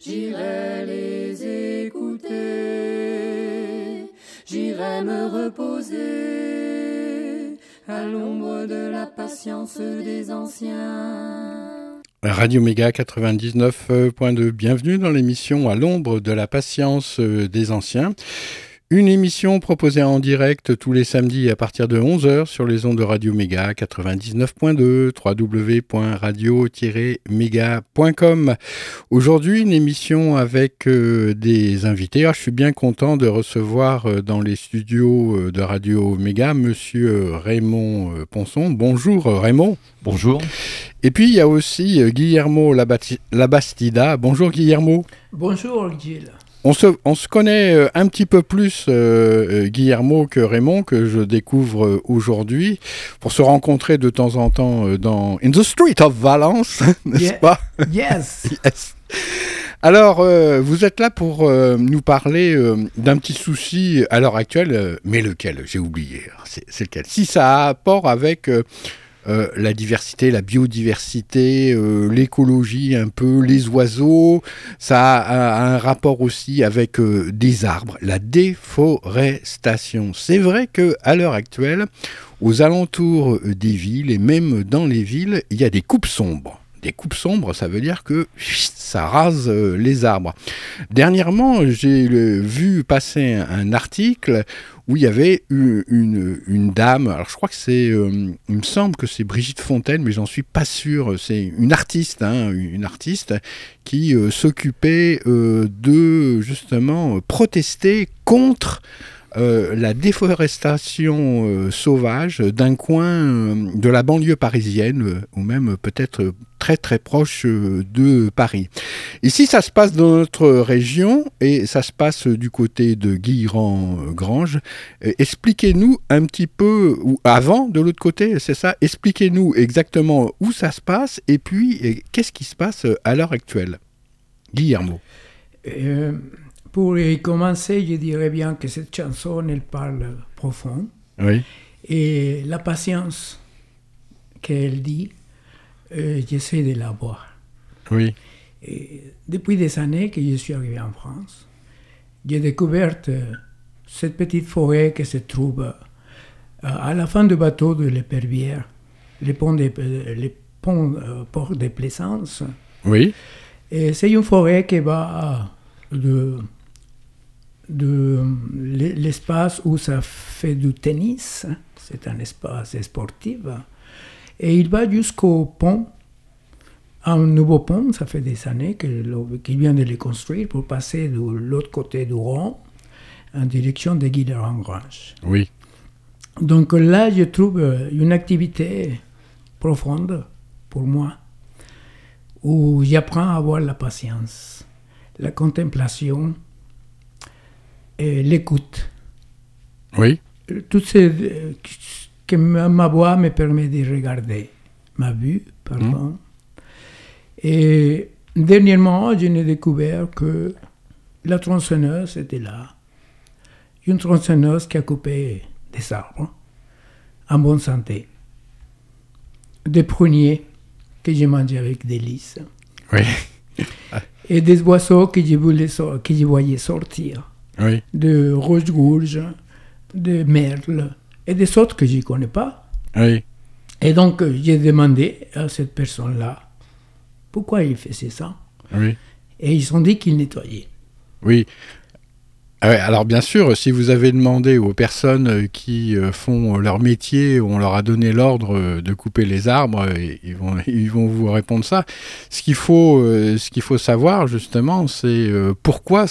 J'irai les écouter, j'irai me reposer à l'ombre de la patience des anciens. Radio Méga 99.2, bienvenue dans l'émission À l'ombre de la patience euh, des anciens. Une émission proposée en direct tous les samedis à partir de 11h sur les ondes de Radio Méga 99.2 www.radio-méga.com. Aujourd'hui, une émission avec euh, des invités. Alors, je suis bien content de recevoir euh, dans les studios euh, de Radio Méga monsieur Raymond Ponson. Bonjour Raymond. Bonjour. Et puis il y a aussi Guillermo Labati- Labastida. Bonjour Guillermo. Bonjour Gilles. On se, on se connaît euh, un petit peu plus, euh, euh, Guillermo, que Raymond, que je découvre euh, aujourd'hui, pour se rencontrer de temps en temps dans In the Street of Valence, n'est-ce Yeah. pas? Yes. Yes. Alors, euh, vous êtes là pour euh, nous parler d'un petit souci à l'heure actuelle, mais lequel? J'ai oublié. C'est c'est lequel? Si ça a rapport avec euh, la diversité, la biodiversité, euh, l'écologie un peu, les oiseaux, ça a, un rapport aussi avec euh, des arbres, la déforestation. C'est vrai que à l'heure actuelle, aux alentours des villes et même dans les villes, il y a des coupes sombres. Des coupes sombres, ça veut dire que ça rase les arbres. Dernièrement, j'ai vu passer un article où il y avait une, dame, alors je crois que c'est, euh, il me semble que c'est Brigitte Fontaine, mais j'en suis pas sûr, c'est une artiste, hein, une artiste qui euh, s'occupait euh, de justement protester contre euh, la déforestation euh, sauvage d'un coin euh, de la banlieue parisienne, euh, ou même euh, peut-être euh, très très proche euh, de Paris. Ici, ça se passe dans notre région et ça se passe euh, du côté de Guilherand-Grange. Euh, Expliquez-nous un petit peu, ou avant de l'autre côté, c'est ça Expliquez-nous exactement où ça se passe et puis euh, qu'est-ce qui se passe euh, à l'heure actuelle? Guillermo. Pour y commencer, je dirais bien que cette chanson, elle parle profond. Oui. Et la patience qu'elle dit, euh, j'essaie de la voir. Oui. Et depuis des années que je suis arrivé en France, j'ai découvert euh, cette petite forêt qui se trouve euh, à la fin du bateau de l'Épervière, les ponts de, ponts, euh, port de Plaisance. Oui. Et c'est une forêt qui va de, de l'e- l'espace où ça fait du tennis, c'est un espace sportif, et il va jusqu'au pont, un nouveau pont, ça fait des années qu'il vient de le construire pour passer de l'autre côté du Rhône en direction de Guilherand-Grange. Oui. Donc là, je trouve euh, une activité profonde pour moi, où j'apprends à avoir la patience, la contemplation l'écoute. Oui. Euh, Tout ce euh, que ma voix me permet de regarder, ma vue, pardon. Et dernièrement, je n'ai découvert que la tronçonneuse était là. Une tronçonneuse qui a coupé des arbres en bonne santé. Des pruniers que j'ai mangés avec délice. Oui. Et des oiseaux que je, voulais que je voyais sortir. Oui. De rouge-gorge, de merle et des autres que je ne connais pas. Oui. Et donc, euh, j'ai demandé à cette personne-là pourquoi il faisait ça. Oui. Et ils ont dit qu'il nettoyait. Oui. Ah alors bien sûr, si vous avez demandé aux personnes euh, qui euh, font leur métier, on leur a donné l'ordre de couper les arbres, et ils, vont, ils vont vous répondre ça. Ce qu'il faut, ce qu'il faut savoir justement, c'est pourquoi,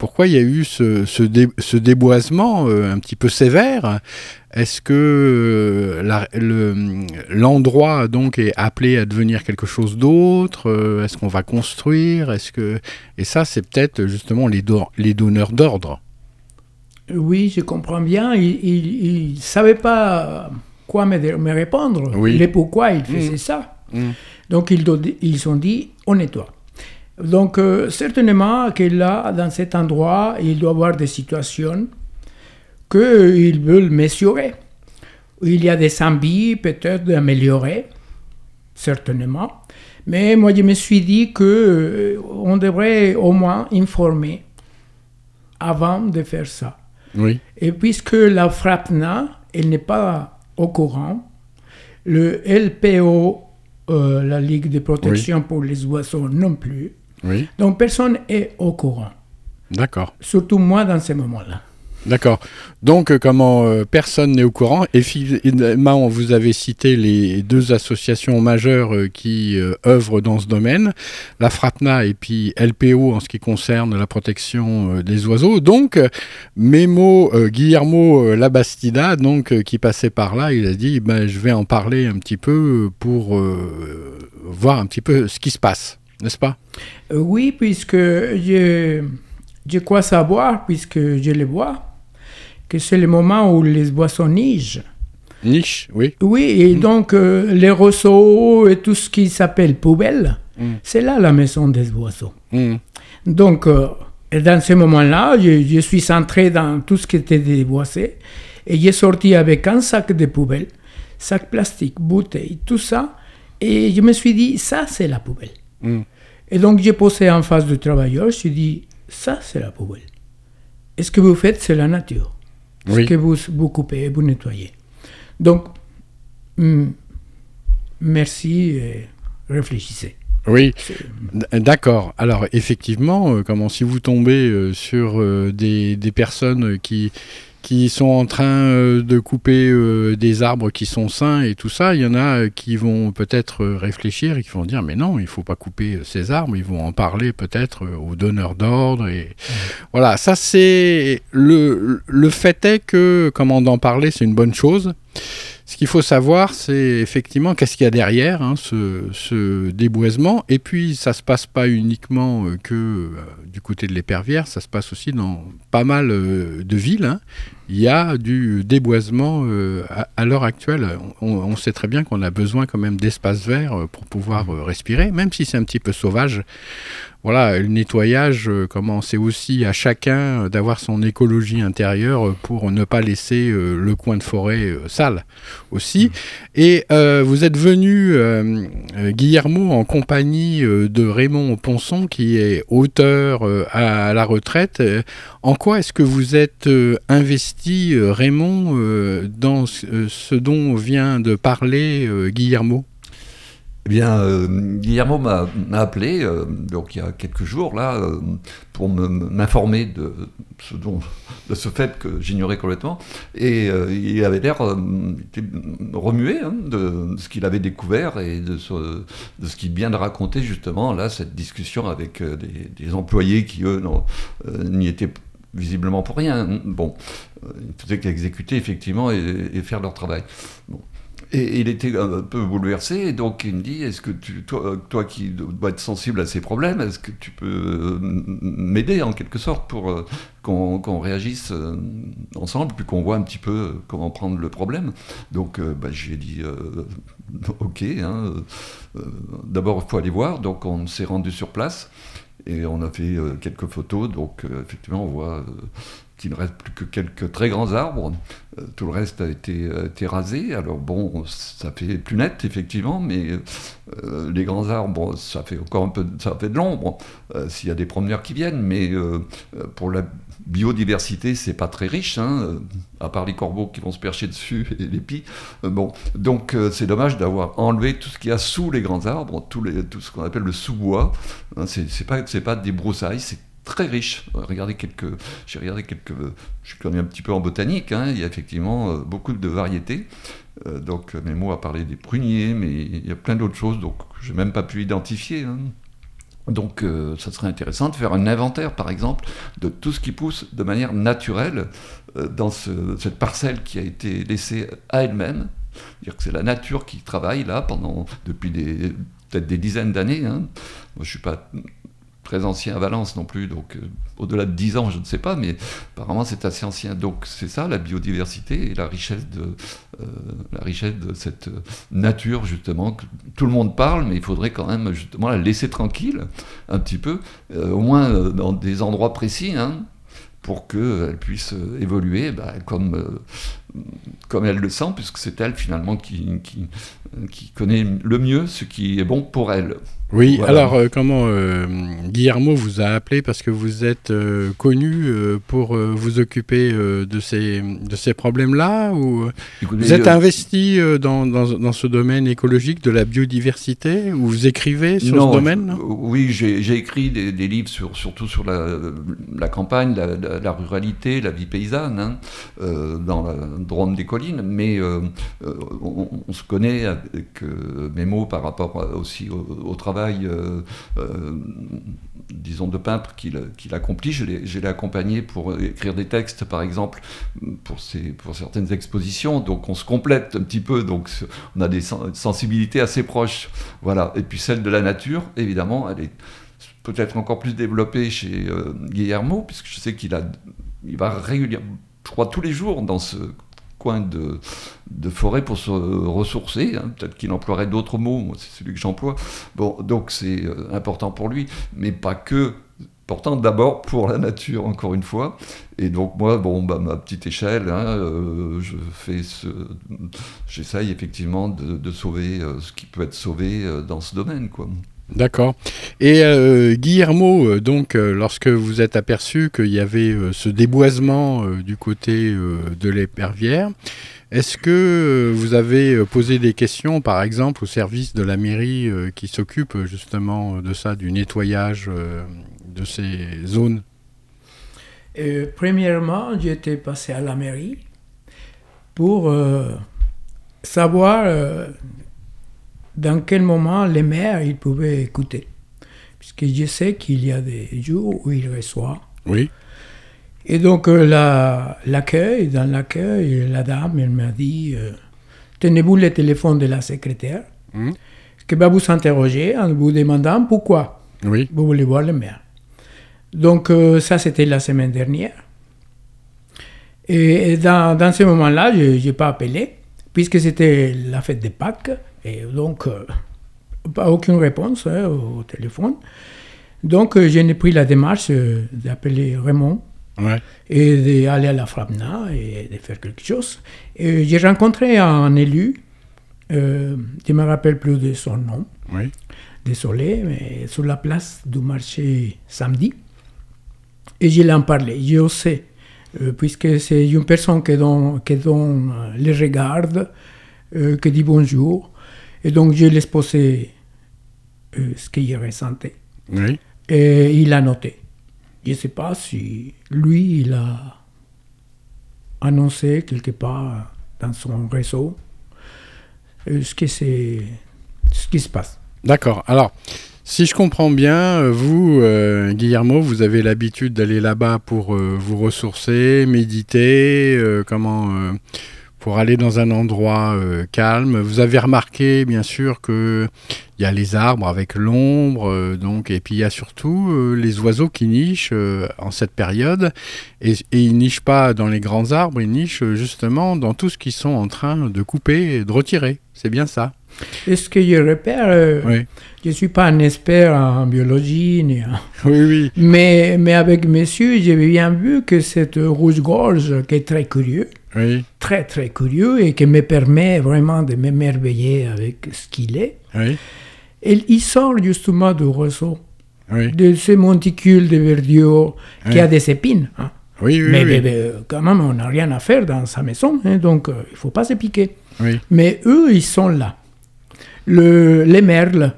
pourquoi il y a eu ce, ce, dé, ce déboisement un petit peu sévère? Est-ce que l'endroit donc est appelé à devenir quelque chose d'autre? Est-ce qu'on va construire? Est-ce que et ça c'est peut-être justement les, do les donneurs d'ordre. Oui, je comprends bien. Il ne savait pas quoi me, me répondre, oui. les pourquoi il faisait mmh. ça. Mmh. Donc ils, ils ont dit on nettoie. Donc euh, certainement que là, dans cet endroit, il doit y avoir des situations qu'ils veulent mesurer. Il y a des envies peut-être d'améliorer, certainement. Mais moi, je me suis dit qu'on euh, devrait au moins informer avant de faire ça. Oui. Et puisque la FRAPNA, elle n'est pas au courant, le LPO, euh, la Ligue de protection oui. pour les oiseaux non plus, oui. donc personne est au courant. D'accord. Surtout moi dans ces moments-là. D'accord. Donc, euh, comment euh, personne n'est au courant. Et finalement, vous avez cité les deux associations majeures euh, qui euh, œuvrent dans ce domaine, la FRAPNA et puis LPO en ce qui concerne la protection des oiseaux. Donc, Memo Guillermo Labastida, donc qui passait par là, il a dit ben, je vais en parler un petit peu pour voir un petit peu ce qui se passe, n'est-ce pas? Oui, puisque je, je crois savoir, puisque je le vois que c'est le moment où les boissons nichent. Niche, oui. Oui, et mmh. donc euh, les rosseaux et tout ce qui s'appelle poubelle, mmh. c'est là la maison des oiseaux. Mmh. Donc, euh, dans ce moment-là, je, je, suis centré dans tout ce qui était déboissé et j'ai sorti avec un sac de poubelle, sac plastique, bouteille, tout ça, et je me suis dit, ça c'est la poubelle. Et donc j'ai posé en face du travailleur, je dit, ça c'est la poubelle. Et ce que vous faites, c'est la nature oui. que vous, vous coupez, vous nettoyez. Donc, mm, merci et réfléchissez. Oui, d'accord. Alors effectivement, euh, comment si vous tombez euh, sur euh, des, des, personnes qui qui sont en train euh, de couper euh, des arbres qui sont sains et tout ça, il y en a qui vont peut-être réfléchir et qui vont dire mais non, il faut pas couper ces arbres, ils vont en parler peut-être aux donneurs d'ordre et mmh. voilà, ça c'est le le fait est que comment d'en parler, c'est une bonne chose. Ce qu'il faut savoir, c'est effectivement qu'est-ce qu'il y a derrière hein, ce, déboisement. Et puis, ça ne se passe pas uniquement euh, que euh, du côté de l'épervière, ça se passe aussi dans pas mal euh, de villes. Hein. Il y a du déboisement euh, à, à l'heure actuelle. On, on, sait très bien qu'on a besoin quand même d'espaces verts pour pouvoir euh, respirer, même si c'est un petit peu sauvage voilà, le nettoyage, euh, comment c'est aussi à chacun d'avoir son écologie intérieure pour ne pas laisser euh, le coin de forêt euh, sale aussi. Mmh. Et euh, vous êtes venu, euh, Guillermo, en compagnie de Raymond Ponson, qui est auteur à, la retraite. En quoi est-ce que vous êtes investi, Raymond, dans ce dont vient de parler Guillermo? Eh bien, euh, Guillermo m'a appelé, euh, donc il y a quelques jours, là, euh, pour m'informer de ce, fait que j'ignorais complètement. Et euh, il avait l'air remué hein, de, ce qu'il avait découvert et de ce, qu'il vient de raconter, justement, là, cette discussion avec des, employés qui, eux, n'y étaient visiblement pour rien. Bon, ils faisaient qu'exécuter, effectivement, et, faire leur travail. Et il était un peu bouleversé, et donc il me dit Est-ce que tu, toi, toi qui dois être sensible à ces problèmes, est-ce que tu peux m'aider en quelque sorte pour euh, qu'on qu réagisse euh, ensemble, puis qu'on voit un petit peu comment prendre le problème Donc euh, bah, j'ai dit Ok, hein, d'abord il faut aller voir, donc on s'est rendu sur place. Et on a fait quelques photos, donc effectivement on voit qu'il ne reste plus que quelques très grands arbres. Euh, tout le reste a été, été, rasé. Alors bon, ça fait plus net effectivement, mais euh, les grands arbres, ça fait encore un peu, ça fait de l'ombre euh, s'il y a des promeneurs qui viennent. Mais pour la biodiversité, c'est pas très riche, hein, à part les corbeaux qui vont se percher dessus et les pies. bon, donc c'est dommage d'avoir enlevé tout ce qu'il y a sous les grands arbres, tout, ce qu'on appelle le sous-bois. Hein, c'est pas, pas des broussailles, c'est très riche. Regardez quelques, j'ai regardé quelques, je connais un petit peu en botanique. Hein, il y a effectivement euh, beaucoup de variétés. Euh, donc mes mots a parlé des pruniers, mais il y a plein d'autres choses donc je n'ai même pas pu identifier. Donc euh, ça serait intéressant de faire un inventaire, par exemple, de tout ce qui pousse de manière naturelle dans cette parcelle qui a été laissée à elle-même. Dire que c'est la nature qui travaille là pendant depuis peut-être des dizaines d'années. Hein. Moi, je suis pas très ancien à Valence non plus, donc euh, au-delà de 10 ans, je ne sais pas, mais apparemment c'est assez ancien. Donc c'est ça la biodiversité et la richesse de, euh, la richesse de cette nature justement que tout le monde parle, mais il faudrait quand même justement la laisser tranquille un petit peu, euh, au moins dans des endroits précis. Hein, pour qu'elle puisse évoluer bah, comme, comme elle le sent, puisque c'est elle finalement qui, qui connaît le mieux ce qui est bon pour elle. Oui, alors euh, comment euh, Guillermo vous a appelé parce que vous êtes euh, connu pour vous occuper de ces, de ces problèmes-là ou vous êtes investi dans, dans, dans, ce domaine écologique de la biodiversité ou vous écrivez sur ce domaine? Oui, j'ai écrit des, des, livres sur, surtout sur la, la campagne, la, la, ruralité, la vie paysanne, hein, dans la Drôme des collines, mais on, on, se connaît avec mes mots par rapport aussi au travail euh, euh, disons, de peintre qu'il accomplit. Je l'ai accompagné pour écrire des textes, par exemple, pour, certaines expositions. Donc on se complète un petit peu, donc on a des sensibilités assez proches. Voilà. Et puis celle de la nature, évidemment, elle est peut-être encore plus développée chez euh, Guillermo, puisque je sais qu'il va régulièrement, je crois tous les jours dans ce coin de, de forêt pour se ressourcer. Hein. Peut-être qu'il emploierait d'autres mots, c'est celui que j'emploie. Bon, donc c'est euh, important pour lui, mais pas que. Important d'abord pour la nature, encore une fois. Et donc moi, bon, bah, ma petite échelle, hein, euh, je fais ce... j'essaye effectivement de, sauver euh, ce qui peut être sauvé dans ce domaine, quoi. D'accord. Et Guillermo, donc, lorsque vous êtes aperçu qu'il y avait ce déboisement du côté de l'épervière, est-ce que vous avez posé des questions, par exemple, au service de la mairie qui s'occupe justement de ça, du nettoyage de ces zones? Premièrement, j'étais passé à la mairie pour savoir dans quel moment les maires ils pouvaient écouter. Puisque je sais qu'il y a des jours où ils reçoivent. Oui. Et donc euh, l'accueil, dans l'accueil, la dame, elle m'a dit, euh, tenez-vous le téléphone de la secrétaire, mmh. qui va vous interroger en vous demandant pourquoi oui. vous voulez voir le maire. Donc euh, ça, c'était la semaine dernière. Et, dans, dans ce moment-là, je n'ai pas appelé, puisque c'était la fête de Pâques. Et donc, euh, pas aucune réponse hein, au téléphone. Donc, j'ai pris la démarche d'appeler Raymond et d'aller à la FRAPNA et de faire quelque chose. Et j'ai rencontré un élu, je ne me rappelle plus de son nom, désolé, mais sur la place du marché samedi. Et je l'ai en parlé, je sais, puisque c'est une personne qui donne, qui donne les regards, qui dit bonjour. Et donc, je laisse poser euh, ce qu'il ressentait. Oui. Et il a noté. Je ne sais pas si lui, il a annoncé quelque part dans son réseau euh, ce, ce qui se passe. D'accord. Alors, si je comprends bien, euh, vous, Guillermo, vous avez l'habitude d'aller là-bas pour vous ressourcer, méditer, comment pour aller dans un endroit euh, calme. Vous avez remarqué, bien sûr, que il y a les arbres avec l'ombre, euh, donc, et puis il y a surtout euh, les oiseaux qui nichent en cette période. Et, et, ils nichent pas dans les grands arbres, ils nichent justement dans tout ce qu'ils sont en train de couper et de retirer. C'est bien ça. Et ce que je repère, Oui, je ne suis pas un expert en biologie, ni en- oui, oui. mais, mais avec monsieur, j'ai bien vu que cette rouge-gorge qui est très curieux, Oui, très très curieux et qui me permet vraiment de m'émerveiller avec ce qu'il est, oui, et il sort justement du roseau, oui, de ce monticule de verdure qui a des épines. hein. oui, oui, mais, oui, mais- mais, quand même, on n'a rien à faire dans sa maison, hein, donc euh, il ne faut pas se piquer. Mais eux, ils sont là. Le, les merles,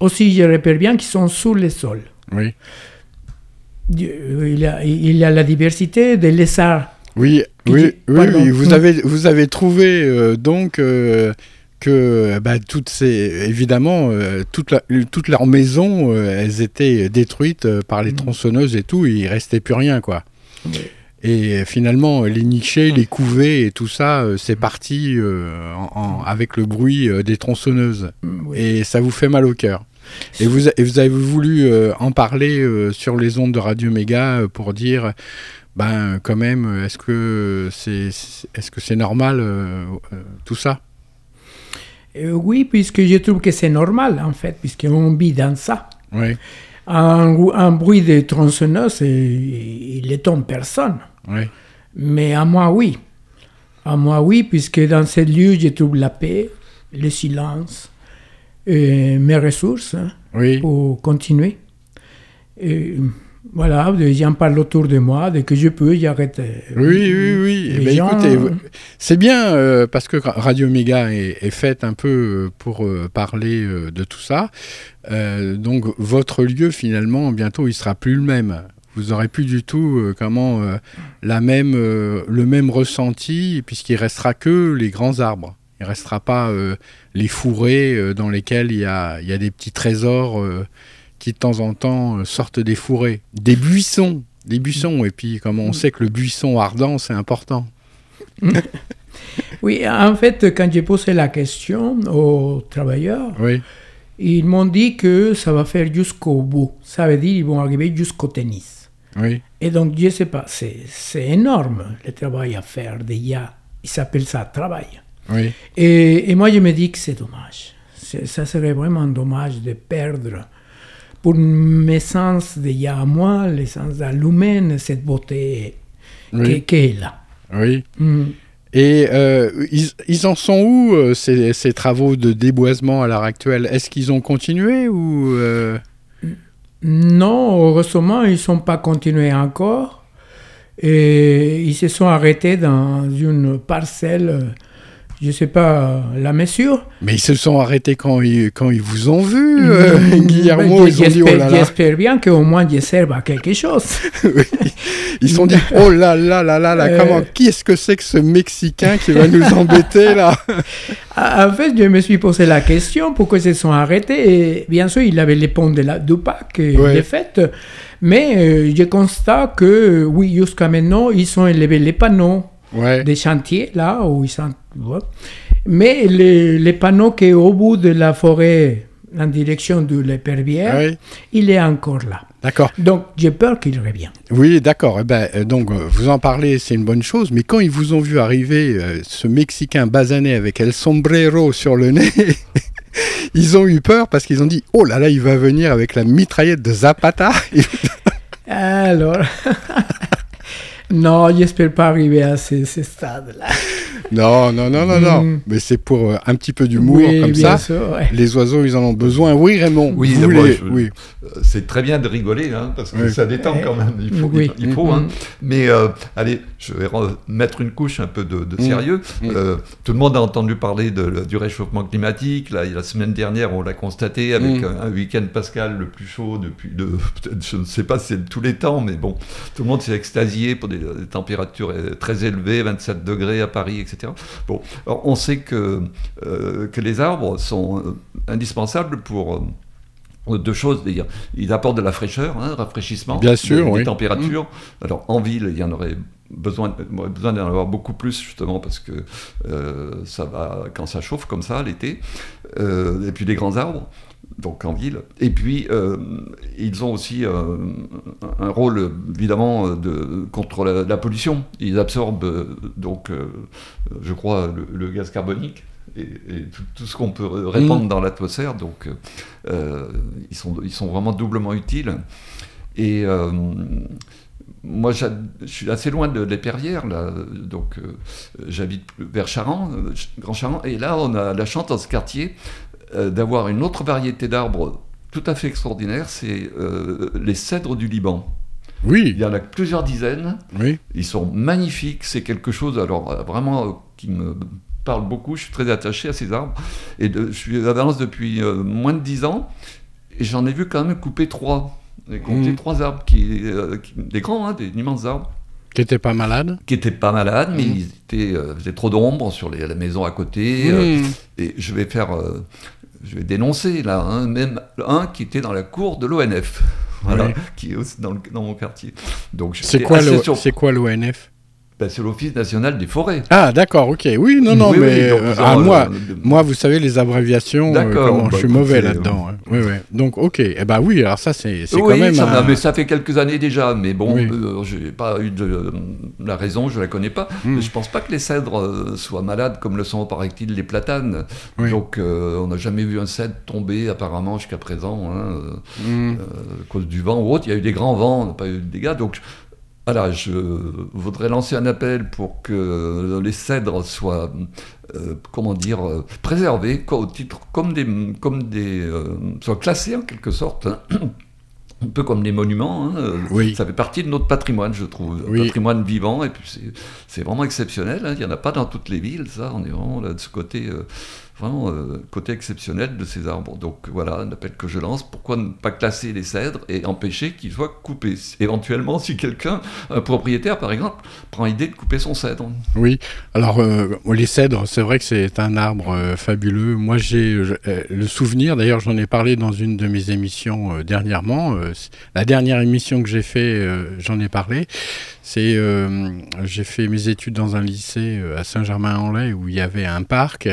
aussi, je repère bien qu'ils sont sous le sol. Il y a, il y a la diversité des lézards. Oui, oui, oui, Vous avez, vous avez trouvé euh, donc euh, que bah, toutes ces, évidemment, euh, toute, la- toute leur maison, euh, elles étaient détruites par les Mm. tronçonneuses et tout. Il restait plus rien, quoi. Et finalement, les nichés, les couvées et tout ça, c'est parti en- en- avec le bruit des tronçonneuses. Et ça vous fait mal au cœur. Et vous, et vous avez voulu en parler sur les ondes de Radio Méga pour dire, ben quand même, est-ce que c'est est-ce que c'est normal euh, euh, tout ça? Euh, oui, puisque je trouve que c'est normal, en fait, puisqu'on vit dans ça. Oui, Un, bruit de tronçonneuse, il étonne personne. oui, Mais à moi, oui. À moi, oui, puisque dans ce lieu, je trouve la paix, le silence, et mes ressources hein, oui. pour continuer. Et voilà, j'en parle autour de moi, dès que je peux, j'arrête. euh, Oui, oui, oui. Eh les ben, gens, écoutez, c'est bien euh, parce que Radio Méga est, est faite un peu euh, pour euh, parler euh, de tout ça. Donc votre lieu finalement bientôt il sera plus le même. Vous aurez plus du tout comment la même le même ressenti puisqu'il restera que les grands arbres. Il restera pas les fourrés dans lesquels il y a, y a des petits trésors qui de temps en temps euh, sortent des fourrés, des buissons, des buissons. Et puis comme on sait que le buisson ardent c'est important. Oui, en fait, quand j'ai posé la question aux travailleurs, Oui, ils m'ont dit que ça va faire jusqu'au bout. Ça veut dire qu'ils vont arriver jusqu'au tennis. oui, Et donc, je ne sais pas, c'est c'est énorme le travail à faire déjà. Ils s'appellent ça travail. oui. Et, et moi, je me dis que c'est dommage. Ça serait vraiment dommage de perdre, pour mes sens déjà à moi, les sens à l'humain, cette beauté Oui. qui, qui est là. Oui. Mm. Et euh, ils, ils en sont où euh, ces, ces travaux de déboisement à l'heure actuelle? Est-ce qu'ils ont continué ou euh, Non, heureusement, ils ne sont pas continués encore. Et ils se sont arrêtés dans une parcelle, je ne sais pas la mesure. Mais ils se sont arrêtés quand ils, quand ils vous ont vu, euh, Mm, Guillermo. ben, Ils ont dit oh là là. J'espère bien qu'au moins je serve à quelque chose. Oui. Ils se sont dit oh là là là là là. Euh. Comment Qui est-ce que c'est que ce Mexicain qui va nous embêter là? En fait, je me suis posé la question pourquoi ils se sont arrêtés. Et bien sûr, il avait les ponts de la Pâques, Ouais. les fêtes. Mais euh, je constate que, oui, jusqu'à maintenant, ils ont élevé les panneaux Ouais. des chantiers, là où ils sont. ouais. Mais les, les panneaux qui est au bout de la forêt, en direction de l'épervière, Ouais. il est encore là. D'accord. Donc, j'ai peur qu'il revienne. Oui, d'accord. Eh ben, euh, donc, euh, vous en parlez, c'est une bonne chose. Mais quand ils vous ont vu arriver, euh, ce Mexicain basané avec el sombrero sur le nez, ils ont eu peur parce qu'ils ont dit Oh là là, il va venir avec la mitraillette de Zapata. Alors. non, j'espère pas arriver à ce, ce stade-là. non, non, non, non, non. Mm. Mais c'est pour euh, un petit peu d'humour Oui, comme bien ça. sûr, ouais. Les oiseaux, ils en ont besoin. Oui, Raymond. Oui, vous moi, voulez- je- oui. Euh, C'est très bien de rigoler, hein, parce que Oui. ça détend quand même. Il faut, Oui. il, il faut, hein. Mhm. Mais euh, allez, je vais mettre une couche un peu de, de Mhm. sérieux. Euh, tout le monde a entendu parler de- du réchauffement climatique. Là, la semaine dernière, on l'a constaté avec un, un week-end pascal le plus chaud depuis, de, je ne sais pas si c'est de tous les temps, mais bon, tout le monde s'est extasié pour des, des températures très élevées, 27 degrés à Paris, etc. Bon, alors on sait que, euh, que les arbres sont euh, indispensables pour... euh, deux choses, d'ailleurs. Ils apportent de la fraîcheur, hein, rafraîchissement, Bien sûr, des, oui. des températures. Alors en ville, il y en aurait besoin, besoin d'en avoir beaucoup plus justement parce que euh, ça va quand ça chauffe comme ça l'été. Euh, et puis des grands arbres. Donc en ville. Et puis, euh, ils ont aussi euh, un rôle, évidemment, de, contre la, la pollution. Ils absorbent, euh, donc, euh, je crois, le, le gaz carbonique. et, tout, ce qu'on peut répandre mm. dans l'atmosphère. Donc, ils, sont, ils sont vraiment doublement utiles. Et moi, je suis assez loin de l'Éperrière, là, donc j'habite vers Charan, Grand Charan, et là, on a la chance dans ce quartier d'avoir une autre variété d'arbres tout à fait extraordinaire, c'est les cèdres du Liban. Oui. Il y en a plusieurs dizaines. Oui. Ils sont magnifiques. C'est quelque chose, alors euh, vraiment, euh, qui me parle beaucoup. Je suis très attaché à ces arbres. Et je suis à Valence depuis euh, moins de dix ans. Et j'en ai vu quand même couper trois. J'ai compté mmh. trois arbres, qui, des grands, hein, des immenses arbres. Qui n'étaient pas malades Qui n'étaient pas malades, mais mmh. ils étaient, faisaient trop d'ombre sur les, la maison à côté. Mmh. et je vais faire. Je vais dénoncer là, hein, même un qui était dans la cour de l'ONF qui est aussi dans, dans mon quartier. Donc c'est quoi, c'est quoi l'ONF ben, c'est l'Office national des forêts. Ah, d'accord, ok. Oui, non, non, mais euh, ah, moi, moi, vous savez, les abréviations, euh, bah, je suis mauvais là-dedans. Hein. Oui, oui. Donc, ok. Eh ben oui, alors ça, c'est quand même. Ça, mais ça fait quelques années déjà, mais bon, euh, je n'ai pas eu de la raison, je la connais pas. Hmm. Mais je pense pas que les cèdres soient malades comme le sont, paraît-il, les platanes. Donc, on n'a jamais vu un cèdre tomber, apparemment, jusqu'à présent, hein, hmm. à cause du vent ou autre. Il y a eu des grands vents, on n'a pas eu de dégâts. Donc, voilà, je voudrais lancer un appel pour que les cèdres soient, euh, comment dire, euh, préservés, au titre comme des, comme des, euh, soient classés en quelque sorte. Hein. un peu comme les monuments, hein, oui. ça fait partie de notre patrimoine, je trouve, oui. patrimoine vivant, et puis c'est vraiment exceptionnel, hein. il n'y en a pas dans toutes les villes, ça, on est vraiment là de ce côté vraiment euh, côté exceptionnel de ces arbres. Donc voilà un appel que je lance. Pourquoi ne pas classer les cèdres et empêcher qu'ils soient coupés? Éventuellement, si quelqu'un, un propriétaire par exemple, prend l'idée de couper son cèdre. Oui, alors euh, les cèdres, c'est vrai que c'est un arbre euh, fabuleux. Moi j'ai le souvenir, d'ailleurs j'en ai parlé dans une de mes émissions dernièrement. la dernière émission que j'ai fait, j'en ai parlé. C'est, euh, j'ai fait mes études dans un lycée euh, à Saint-Germain-en-Laye où il y avait un parc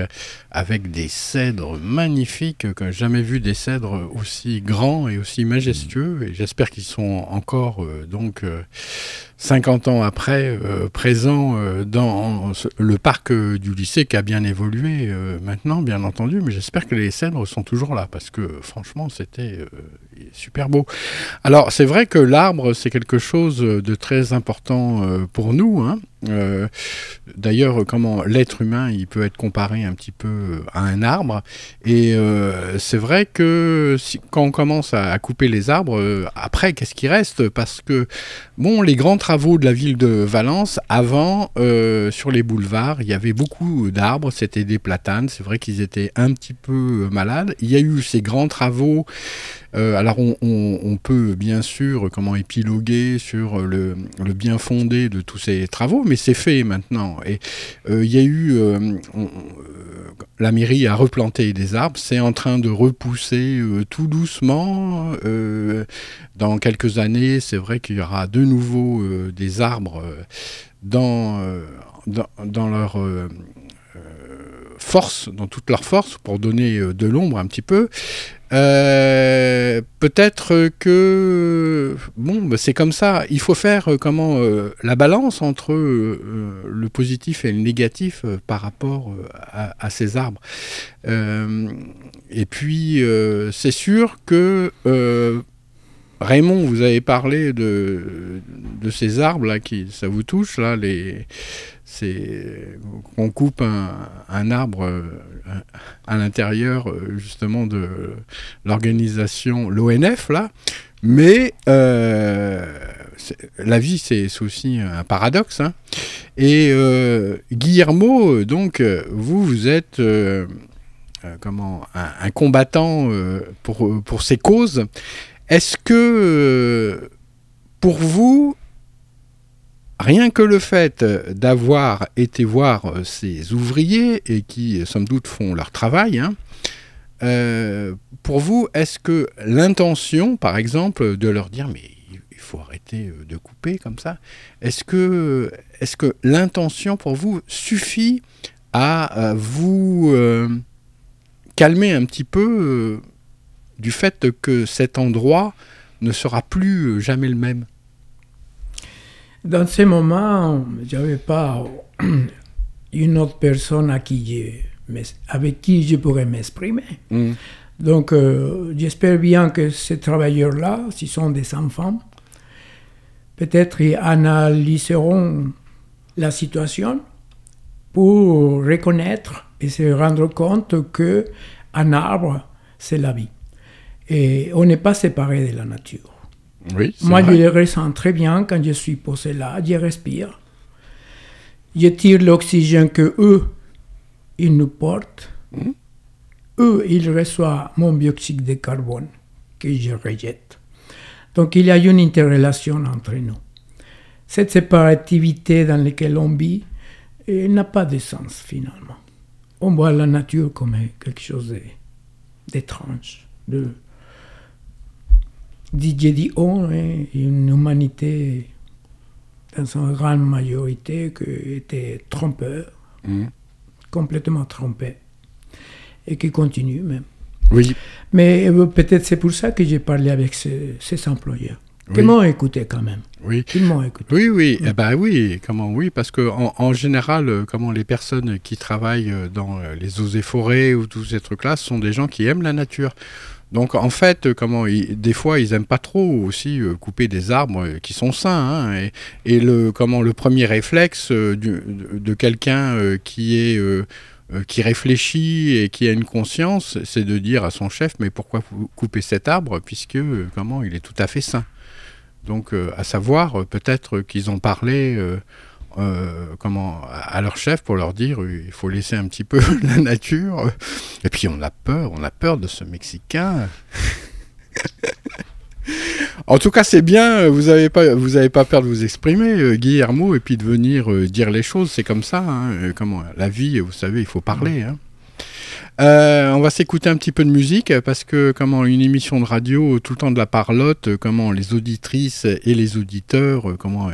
avec des cèdres magnifiques, que j'ai jamais vu des cèdres aussi grands et aussi majestueux. Et j'espère qu'ils sont encore euh, donc 50 ans après, euh, présent euh, dans le parc euh, du lycée qui a bien évolué maintenant, bien entendu, mais j'espère que les cèdres sont toujours là, parce que franchement, c'était super beau. Alors, c'est vrai que l'arbre, c'est quelque chose de très important pour nous. Hein. D'ailleurs, comment l'être humain, il peut être comparé un petit peu à un arbre. Et c'est vrai que quand on commence à, couper les arbres, après, qu'est-ce qui reste? Parce que, bon, les grands travaux de la ville de Valence, avant, euh, sur les boulevards, il y avait beaucoup d'arbres, c'était des platanes, c'est vrai qu'ils étaient un petit peu malades. Il y a eu ces grands travaux euh, alors on, peut bien sûr comment épiloguer sur le, bien fondé de tous ces travaux, mais c'est fait maintenant. Et euh, il y a eu, la mairie a replanté des arbres, c'est en train de repousser tout doucement. dans quelques années, c'est vrai qu'il y aura de nouveau des arbres dans, dans, leur force, dans toute leur force, pour donner de l'ombre un petit peu. Euh, peut-être que bon, bah, c'est comme ça. Il faut faire euh, comment euh, la balance entre le positif et le négatif par rapport à, ces arbres. et puis c'est sûr que Raymond, vous avez parlé de, de ces arbres là qui ça vous touche là les c'est qu'on coupe un, arbre euh, à l'intérieur euh, justement de l'organisation l'ONF là mais euh, la vie c'est aussi un paradoxe hein. et Guillermo donc vous vous êtes comment un, combattant pour, pour ces causes est-ce que pour vous Rien que le fait d'avoir été voir euh, ces ouvriers et qui, euh, somme doute, font leur travail, hein, euh, pour vous, est-ce que l'intention, par exemple, de leur dire mais il faut arrêter de couper comme ça, est-ce que, est que l'intention pour vous suffit à vous calmer un petit peu du fait que cet endroit ne sera plus jamais le même? Dans ces moments, je n'avais pas une autre personne à qui mais avec qui je pourrais m'exprimer. Mm. Donc, euh, j'espère bien que ces travailleurs-là, s'ils sont des enfants, peut-être ils analyseront la situation pour reconnaître et se rendre compte que un arbre, c'est la vie. Et on n'est pas séparé de la nature. Oui, Moi, je le ressens très bien quand je suis posé là, je respire. Je tire l'oxygène que eux, ils nous portent. Mhm. Eux, ils reçoivent mon dioxyde de carbone que je rejette. Donc, il y a une interrelation entre nous. Cette séparativité dans laquelle on vit eh, n'a pas de sens finalement. On voit la nature comme quelque chose d'étrange, de, dit- j'ai dit on, hein, une humanité dans sa grande majorité qui était trompeur, Mm. complètement trompé, et qui continue même. Oui, Mais euh, peut-être c'est pour ça que j'ai parlé avec ces, ces employeurs, qui Oui. m'ont écouté quand même. oui. Ils m'ont écouté. Oui, oui, eh ben oui, comment oui, parce que en, en général, euh, comment les personnes qui travaillent euh, dans les eaux et forêts ou tous ces trucs-là sont des gens qui aiment la nature. Donc en fait, euh, comment des fois ils aiment pas trop aussi euh, couper des arbres euh, qui sont sains. hein, et, le comment le premier réflexe de, quelqu'un qui est qui réfléchit et qui a une conscience, c'est de dire à son chef mais pourquoi vous coupez cet arbre puisque comment il est tout à fait sain. Donc, à savoir, peut-être qu'ils ont parlé euh, comment, à leur chef pour leur dire il faut laisser un petit peu la nature. Et puis, on a peur, on a peur de ce Mexicain. en tout cas, c'est bien, vous n'avez pas, peur de vous exprimer, euh, Guillermo, et puis de venir euh, dire les choses. C'est comme ça. hein, la vie, vous savez, il faut parler. hein. On va s'écouter un petit peu de musique parce que comment une émission de radio tout le temps de la parlotte, comment les auditrices et les auditeurs, comment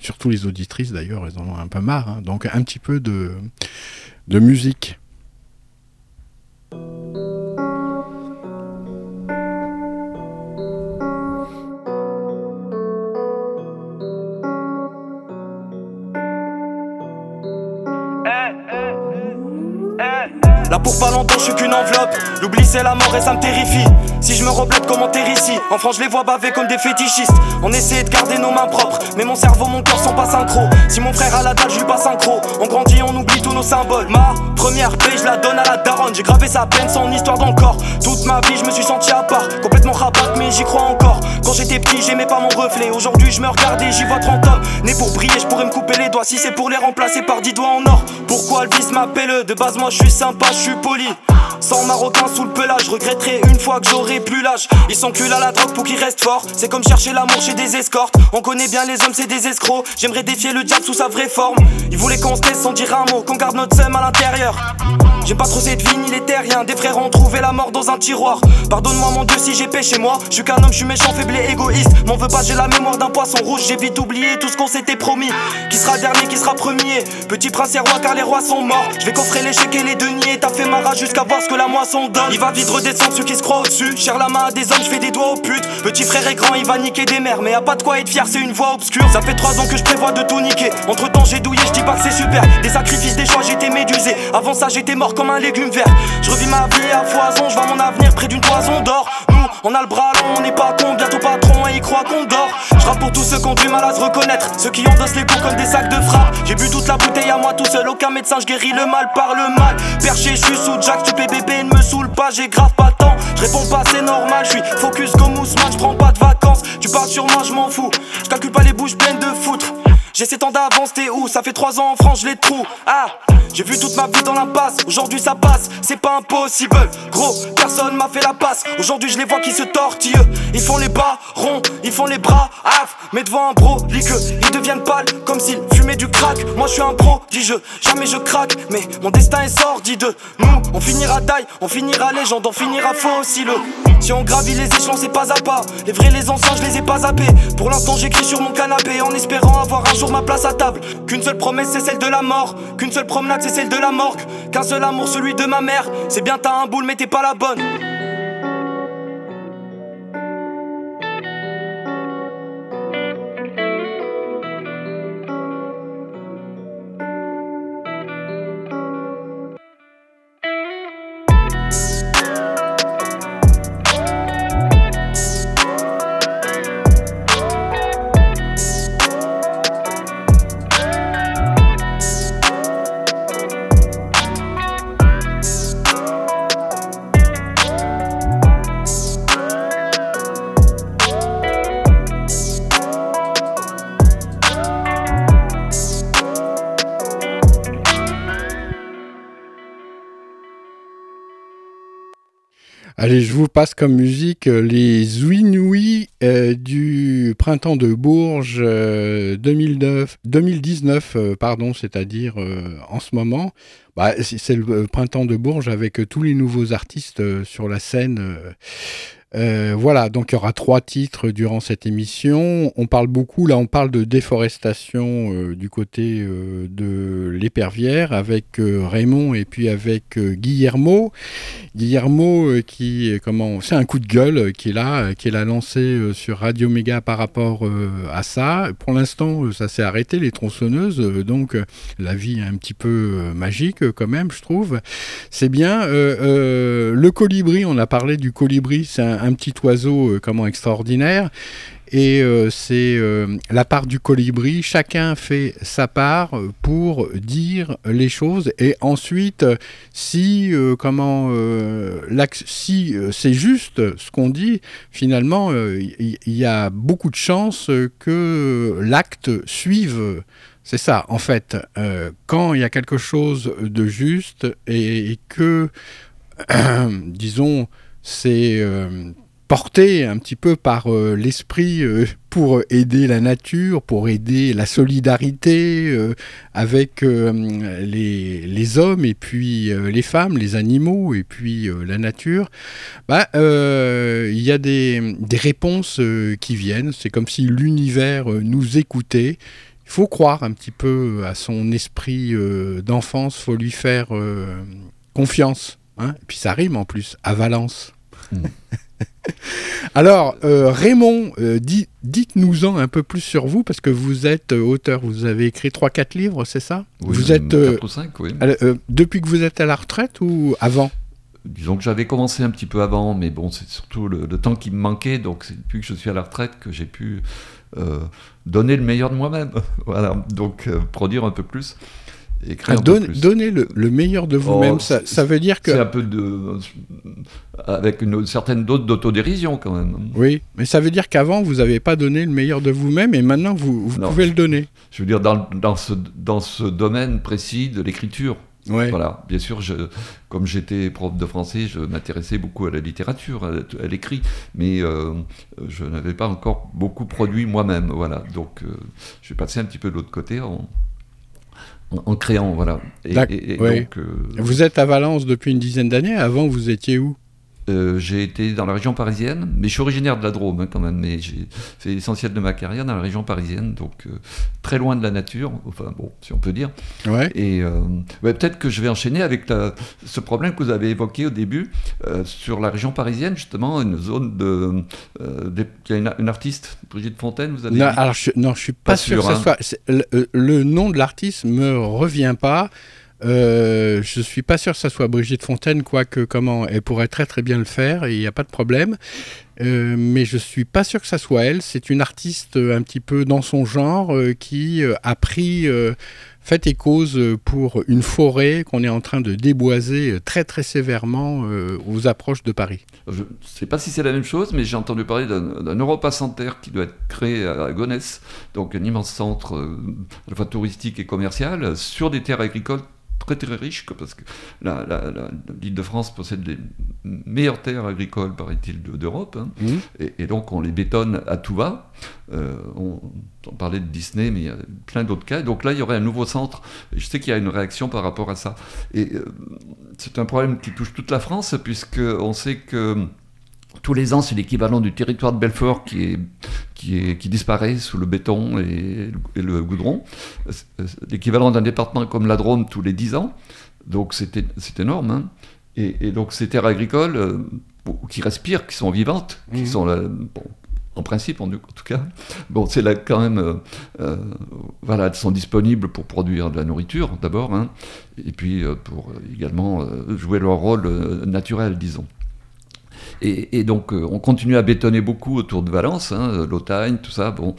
surtout les auditrices d'ailleurs, elles en ont un peu marre. hein. donc un petit peu de de musique. Là pour pas longtemps, je suis qu'une enveloppe. L'oubli, c'est la mort et ça me terrifie. Si je me rebloque, comment ici? En France, je les vois baver comme des fétichistes. On essaie de garder nos mains propres, mais mon cerveau, mon cœur sont pas synchro. Si mon frère a la dalle, je lui passe synchro. On grandit, on oublie nos symboles. Ma première paix, je la donne à la daronne. J'ai gravé sa peine, son histoire dans le corps. Toute ma vie, je me suis senti à part. Complètement rabat, mais j'y crois encore. Quand j'étais petit, j'aimais pas mon reflet. Aujourd'hui, je me regarde et j'y vois 30 hommes. Né pour briller, je pourrais me couper les doigts. Si c'est pour les remplacer par 10 doigts en or. Pourquoi le vice m'appelle De base, moi, je suis sympa, je suis poli. Sans marocain sous le pelage, regretterai une fois que j'aurai plus l'âge. Ils s'enculent à la drogue pour qu'ils restent forts. C'est comme chercher l'amour chez des escortes. On connaît bien les hommes, c'est des escrocs. J'aimerais défier le diable sous sa vraie forme. Ils voulaient qu'on se taise sans dire un mot, garde notre seum à l'intérieur. J'aime pas trop cette vie ni les terriens. Des frères ont trouvé la mort dans un tiroir. Pardonne-moi mon dieu si j'ai péché moi. Je suis qu'un homme, je suis méchant, faible et égoïste. M'en veux pas, j'ai la mémoire d'un poisson rouge. J'ai vite oublié tout ce qu'on s'était promis. Qui sera dernier, qui sera premier? Petit prince et roi car les rois sont morts. Je vais coffrer l'échec et les deniers. T'as fait ma rage jusqu'à voir ce que la moisson donne. Il va vite redescendre ceux qui se croient au-dessus. Cher la main à des hommes, je fais des doigts aux putes. Petit frère est grand, il va niquer des mères. Mais y a pas de quoi être fier, c'est une voix obscure. Ça fait trois ans que je prévois de tout niquer. Entre temps, j'ai douillé, je dis pas que c'est super. Des sacrifices, des j'étais médusé. Avant ça, j'étais mort comme un légume vert. Je revis ma vie à foison, je vois mon avenir près d'une toison d'or. Nous, on a le bras long, on n'est pas con, bientôt patron et ils croient qu'on dort. Je pour tous ceux qui ont du mal à se reconnaître, ceux qui endossent les coups comme des sacs de frappe. J'ai bu toute la bouteille à moi tout seul, aucun médecin, je guéris le mal par le mal. Perché, je suis sous Jack, tu bébé, ne me saoule pas, j'ai grave pas temps. Je réponds pas, c'est normal, je suis focus comme Ousmane, je prends pas de vacances. Tu parles sur moi, je m'en fous. Je calcule pas les bouches pleines de foutre. J'ai 7 ans d'avance, t'es où? Ça fait 3 ans en France, je les trous. Ah, j'ai vu toute ma vie dans l'impasse. Aujourd'hui ça passe, c'est pas impossible. Gros, personne m'a fait la passe. Aujourd'hui je les vois qui se tortillent. Ils font les bas ronds, ils font les bras af. Mais devant un bro, que ils deviennent pâles comme s'ils fumaient du crack. Moi je suis un prodige, jamais je craque. Mais mon destin est sordide. Nous, on finira taille, on finira légende, on finira fossile. Si on gravit les échelons, c'est pas à pas. Les vrais, les anciens, je les ai pas zappés. Pour l'instant, j'écris sur mon canapé en espérant avoir un jour ma place à table. Qu'une seule promesse, c'est celle de la mort. Qu'une seule promenade, c'est celle de la morgue. Qu'un seul amour, celui de ma mère. C'est bien, t'as un boule, mais t'es pas la bonne. Passe comme musique euh, les Zouinouis euh, du printemps de Bourges 2009, 2019, pardon, c'est-à-dire en ce moment. Bah, c'est le printemps de Bourges avec tous les nouveaux artistes sur la scène euh, voilà, donc il y aura trois titres durant cette émission. On parle beaucoup, là on parle de déforestation euh, du côté euh, de l'épervière avec Raymond et puis avec Guillermo. Guillermo qui, comment, c'est un coup de gueule qui est là, qui là lancé sur Radio Méga par rapport à ça. Pour l'instant, ça s'est arrêté, les tronçonneuses, donc la vie est un petit peu magique quand même, je trouve. C'est bien. le colibri, on a parlé du colibri, c'est un un petit oiseau euh, comment extraordinaire. Et euh, c'est euh, la part du colibri. Chacun fait sa part pour dire les choses. Et ensuite, si comment si c'est juste ce qu'on dit, finalement, il y, a beaucoup de chances que l'acte suive. C'est ça, en fait, quand il y a quelque chose de juste et que, disons, c'est porté un petit peu par euh, l'esprit euh, pour aider la nature, pour aider la solidarité euh, avec les, hommes et puis les femmes, les animaux et puis la nature, bah, il y a des réponses qui viennent. C'est comme si l'univers nous écoutait. Il faut croire un petit peu à son esprit d'enfance, il faut lui faire confiance. Hein. et puis ça rime en plus, à Valence. Mmh. Alors, euh, Raymond, euh, dites-nous-en un peu plus sur vous, parce que vous êtes euh, auteur, vous avez écrit 3-4 livres, c'est ça? Vous êtes 4 ou 5, oui. depuis que vous êtes à la retraite ou avant? Disons que j'avais commencé un petit peu avant, mais bon, c'est surtout le, temps qui me manquait, donc c'est depuis que je suis à la retraite que j'ai pu donner le meilleur de moi-même. voilà, donc produire un peu plus. Ah, donner le, meilleur de vous-même, oh, ça, ça, veut dire que... C'est un peu de... avec une certaine dose d'autodérision quand même. Oui, mais ça veut dire qu'avant, vous n'avez pas donné le meilleur de vous-même et maintenant, vous, vous pouvez le donner. Je veux dire, dans, dans, ce, dans ce domaine précis de l'écriture. Ouais. Voilà, bien sûr, je, comme j'étais prof de français, je m'intéressais beaucoup à la littérature, à, l'écrit, mais euh, je n'avais pas encore beaucoup produit moi-même. Voilà, donc euh, je vais passer un petit peu de l'autre côté en, en, créant, voilà. Et, euh, vous êtes à Valence depuis une dizaine d'années. Avant, vous étiez où? Euh, j'ai été dans la région parisienne, mais je suis originaire de la Drôme hein, quand même, mais j'ai fait l'essentiel de ma carrière dans la région parisienne, donc euh, très loin de la nature, enfin bon, si on peut dire. Ouais. Et euh, peut-être que je vais enchaîner avec ce problème que vous avez évoqué au début sur la région parisienne, justement, une zone de. il y a une, artiste, Brigitte Fontaine, vous avez non, alors je, non, je suis pas, sûr, que ça hein. soit. Le, le, nom de l'artiste me revient pas. Euh, je suis pas sûr que ça soit Brigitte Fontaine, quoique comment elle pourrait très très bien le faire il n'y a pas de problème. Euh, mais je suis pas sûr que ça soit elle. C'est une artiste un petit peu dans son genre euh, qui euh, a pris fait et cause pour une forêt qu'on est en train de déboiser très très sévèrement aux approches de Paris. Je ne sais pas si c'est la même chose, mais j'ai entendu parler d'un Europa Center qui doit être créé à Gonesse, donc un immense centre à la fois touristique et commercial, sur des terres agricoles très très riche, parce que l'île de France possède les meilleures terres agricoles, paraît-il, d'Europe, hein. mmh. et, donc on les bétonne à tout va. Euh, on, parlait de Disney, mais il y a plein d'autres cas. Donc là, il y aurait un nouveau centre. Et je sais qu'il y a une réaction par rapport à ça. Et euh, c'est un problème qui touche toute la France, puisque on sait que tous les ans, c'est l'équivalent du territoire de Belfort qui, est, qui, est, qui disparaît sous le béton et, le goudron. L'équivalent d'un département comme la Drôme tous les 10 ans. Donc c'est énorme. Hein. Et, donc ces terres agricoles euh, qui respirent, qui sont vivantes, qui mmh. sont là, en principe en, tout cas, bon, c'est là quand même, euh, euh, voilà, elles sont disponibles pour produire de la nourriture d'abord, hein, et puis pour également jouer leur rôle naturel, disons. Et, donc, euh, on continue à bétonner beaucoup autour de Valence, hein, l'Otagne, tout ça. Bon.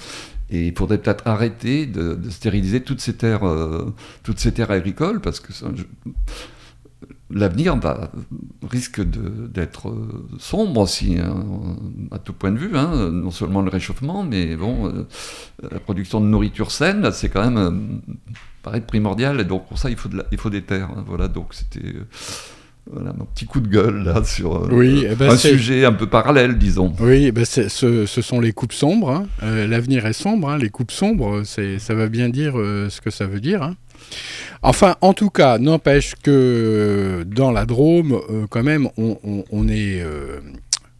Et il faudrait peut-être arrêter de, stériliser toutes ces terres, euh, toutes ces terres agricoles, parce que l'avenir risque d'être euh, sombre aussi, hein, à tout point de vue. Hein. non seulement le réchauffement, mais bon, la production de nourriture saine, c'est quand même paraît primordial. Et donc pour ça, il faut, il faut des terres. voilà, donc c'était Voilà mon petit coup de gueule là sur euh, Oui, eh ben, un sujet un peu parallèle, disons. Oui, c'est- ce, ce sont les coupes sombres. hein. Euh, L'avenir est sombre. hein. Les coupes sombres, ça va bien dire euh, ce que ça veut dire. hein. Enfin, en tout cas, n'empêche que dans la Drôme, quand même, on, on- on est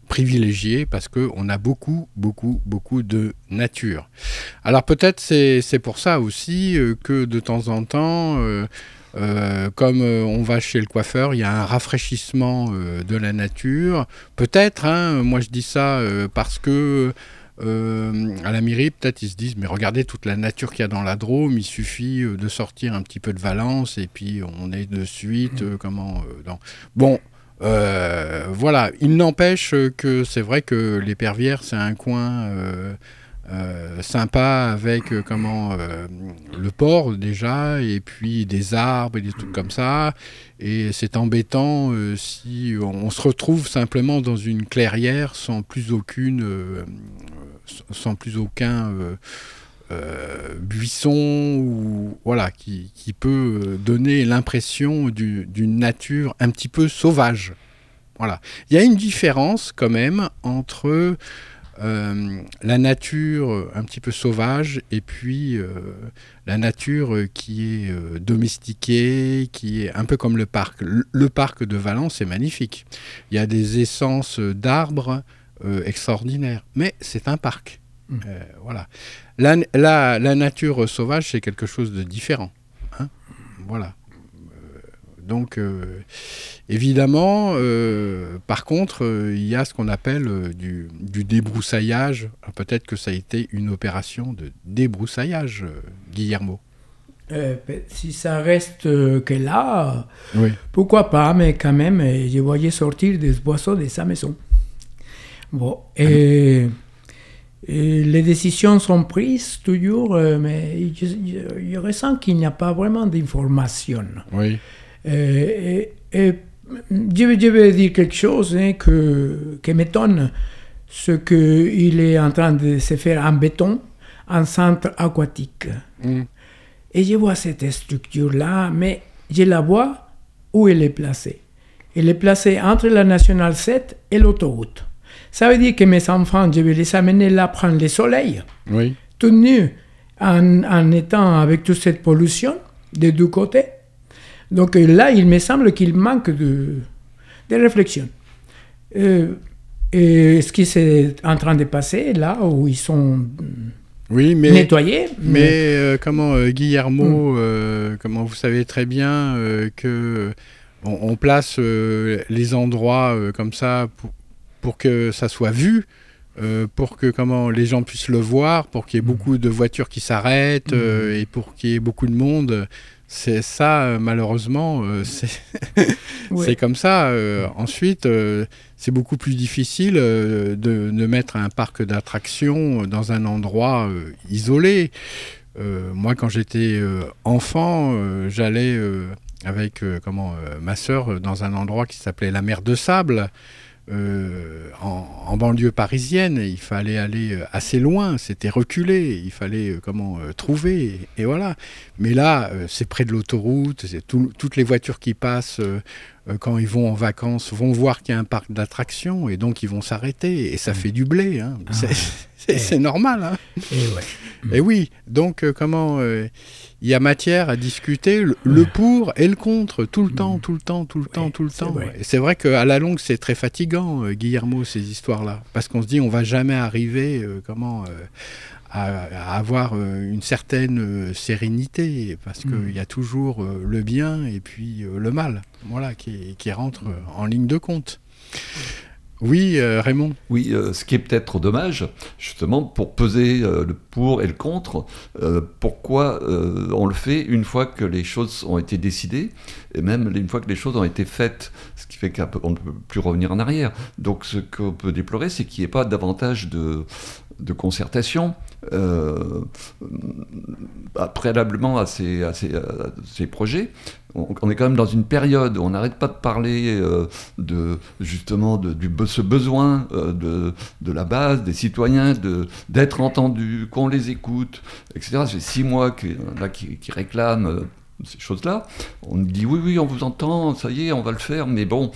privilégié parce qu'on a beaucoup, beaucoup, beaucoup de nature. Alors peut-être c'est, pour ça aussi que de temps en temps, euh, comme euh, on va chez le coiffeur, il y a un rafraîchissement euh, de la nature. Peut-être, hein, moi je dis ça parce que à la mairie, peut-être ils se disent, mais regardez toute la nature qu'il y a dans la Drôme, il suffit de sortir un petit peu de Valence et puis on est de suite, comment, dans... Bon, voilà, il n'empêche que c'est vrai que les Pervières, c'est un coin euh, sympa avec euh, comment euh, le port déjà et puis des arbres et des trucs comme ça. Et c'est embêtant si on se retrouve simplement dans une clairière sans plus aucune sans plus aucun buisson ou voilà qui, qui peut donner l'impression du- d'une nature un petit peu sauvage. Voilà. Il y a une différence quand même entre euh, la nature un petit peu sauvage et puis euh, la nature euh, qui est euh, domestiquée, qui est un peu comme le parc. Le, le parc de Valence est magnifique. Il y a des essences d'arbres euh, extraordinaires, mais c'est un parc. Mm. Euh, voilà. La, la- la nature sauvage, c'est quelque chose de différent. hein. voilà. Donc, euh, évidemment, euh, par contre, euh, il y a ce qu'on appelle du, du débroussaillage. Peut-être que ça a été une opération de débroussaillage, Guillermo. Pe- si ça reste que là, Oui. pourquoi pas, mais quand même, je voyais sortir des boissons de sa maison. Bon, et, et les décisions sont prises toujours, mais je, je- je ressens qu'il n'y a pas vraiment d'information. Oui. Euh, et, et je, vais- dire quelque chose hein, que, qui m'étonne, ce qu'il est en train de se faire en béton, un centre aquatique. Mm. Et je vois cette structure-là, mais je la vois où elle est placée. Elle est placée entre la Nationale 7 et l'autoroute. Ça veut dire que mes enfants, je vais les amener là prendre le soleil, Oui. tout nus, en, en étant avec toute cette pollution des deux côtés. Donc euh, là, il me semble qu'il manque de, de réflexion. Euh, et ce qui s'est en train de passer, là où ils sont Oui, mais. nettoyés, Mais euh, comment euh, Guillermo, euh, comment vous savez très bien euh, que on, on place euh, les endroits euh, comme ça pour, pour que ça soit vu, euh, pour que comment les gens puissent le voir, pour qu'il y ait beaucoup de voitures qui s'arrêtent euh, et pour qu'il y ait beaucoup de monde. C'est ça, euh, malheureusement, euh, c'est Ouais. comme ça. ensuite, c'est beaucoup plus difficile de, de mettre un parc d'attractions dans un endroit isolé. Moi, quand j'étais enfant, j'allais avec comment ma sœur dans un endroit qui s'appelait la mer de sable. Euh, en, banlieue parisienne, il fallait aller euh, assez loin, c'était reculé, il fallait euh, comment trouver, et, voilà. Mais là, c'est près de l'autoroute, toutes les voitures qui passent quand ils vont en vacances vont voir qu'il y a un parc d'attractions et donc ils vont s'arrêter et ça fait du blé. hein. Ah. C'est- normal. hein. Et ouais. Et oui, donc euh, comment euh, il y a matière à discuter le, le pour et le contre tout le temps, tout le temps, tout le temps, tout le temps. vrai. Et c'est vrai qu'à la longue, c'est très fatigant, euh, Guillermo, ces histoires-là, parce qu'on se dit on va jamais arriver euh, comment euh, à, à avoir euh, une certaine euh, sérénité, parce qu'il Mm. y a toujours euh, le bien et puis euh, le mal, voilà, qui, qui rentre euh, en ligne de compte. Oui, euh, Raymond. Oui, euh, ce qui est peut-être dommage, justement, pour peser euh, le pour et le contre, euh, pourquoi euh, on le fait une fois que les choses ont été décidées, et même une fois que les choses ont été faites, ce qui fait qu'on ne peut plus revenir en arrière. Donc ce qu'on peut déplorer, c'est qu'il n'y ait pas davantage de, de concertation euh, préalablement à ces, projets. On, est quand même dans une période où on n'arrête pas de parler euh, de justement de, du ce besoin euh, de, la base, des citoyens, d'être entendus, qu'on les écoute, etc. C'est six mois qui, là, qui, réclament ces choses-là. On dit oui, oui, on vous entend, ça y est, on va le faire, mais bon,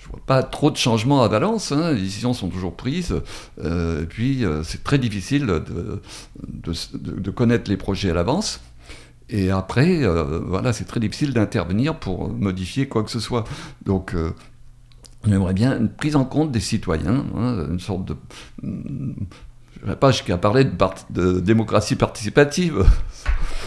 je vois pas trop de changements à Valence, hein, les décisions sont toujours prises, euh, et puis euh, c'est très difficile de, connaître les projets à l'avance. Et après, euh, voilà, c'est très difficile d'intervenir pour modifier quoi que ce soit. Donc, on aimerait bien une prise en compte des citoyens, hein, une sorte de je ne pas jusqu'à parler de, de, démocratie participative.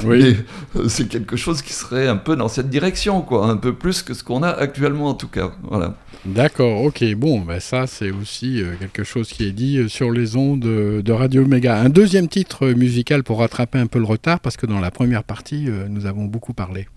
Oui. Euh, c'est quelque chose qui serait un peu dans cette direction, quoi, un peu plus que ce qu'on a actuellement en tout cas. Voilà. D'accord, ok, bon, ben ça c'est aussi euh, quelque chose qui est dit euh, sur les ondes de Radio Méga. Un deuxième titre musical pour rattraper un peu le retard, parce que dans la première partie, nous avons beaucoup parlé.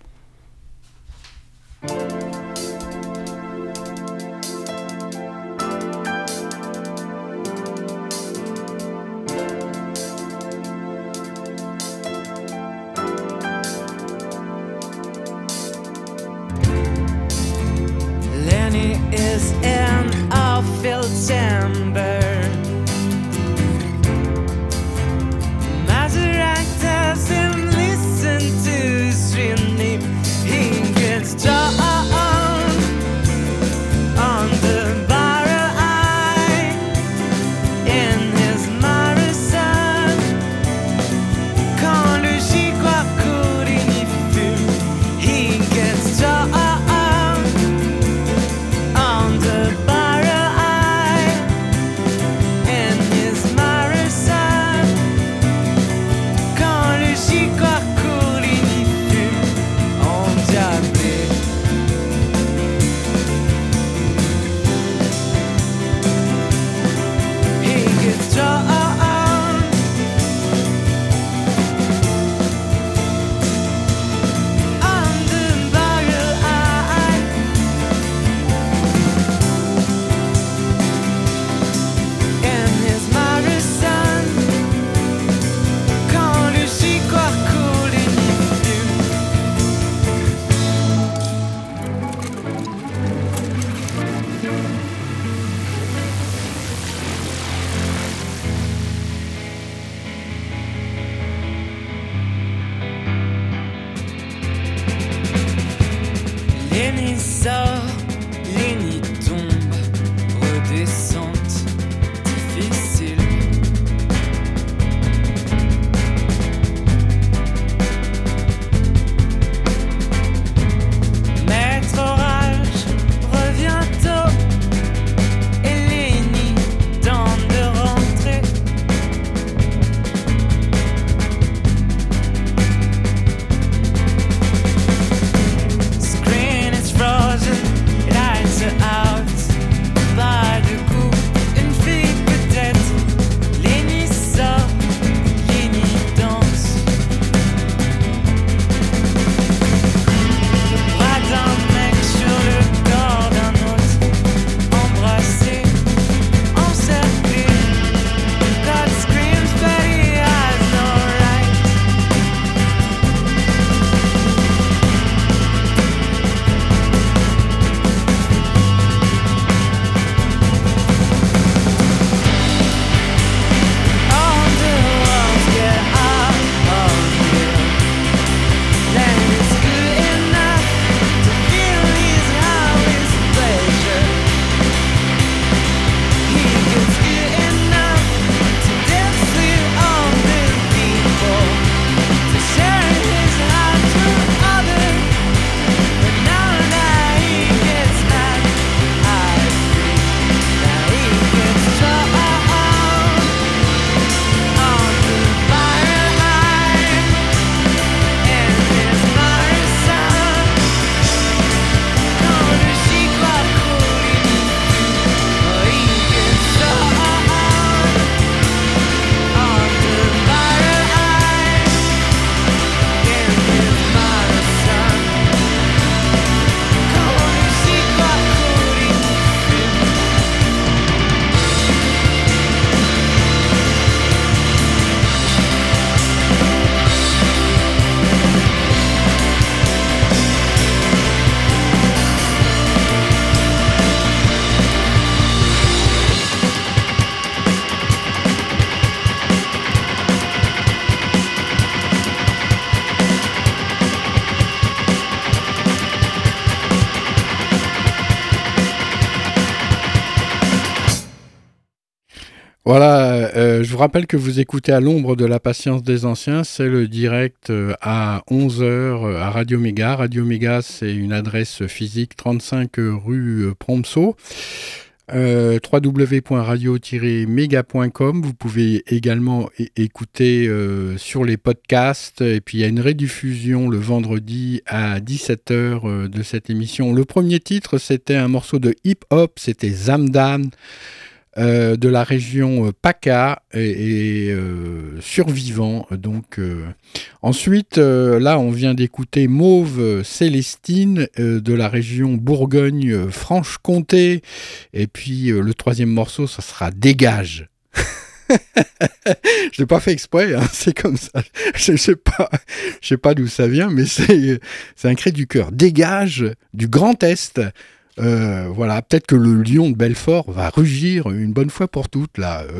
Vous rappelle que vous écoutez à l'ombre de la patience des anciens, c'est le direct euh, à 11h euh, à Radio Méga. Radio Méga, c'est une adresse physique 35 rue Promso. Euh, www.radio-méga.com. Vous pouvez également écouter sur les podcasts. Et puis il y a une rediffusion le vendredi à 17h de cette émission. Le premier titre, c'était un morceau de hip-hop, c'était Zamdan. Euh, de la région euh, PACA et, euh, survivant. Donc, ensuite, là, on vient d'écouter Mauve Célestine de la région Bourgogne-Franche-Comté. Et puis, le troisième morceau, ça sera Dégage. je l'ai pas fait exprès, hein, c'est comme ça. Je sais pas, je sais pas d'où ça vient, mais c'est un cri du cœur. Dégage du Grand Est. Euh, voilà, peut-être que le lion de Belfort va rugir une bonne fois pour toutes là.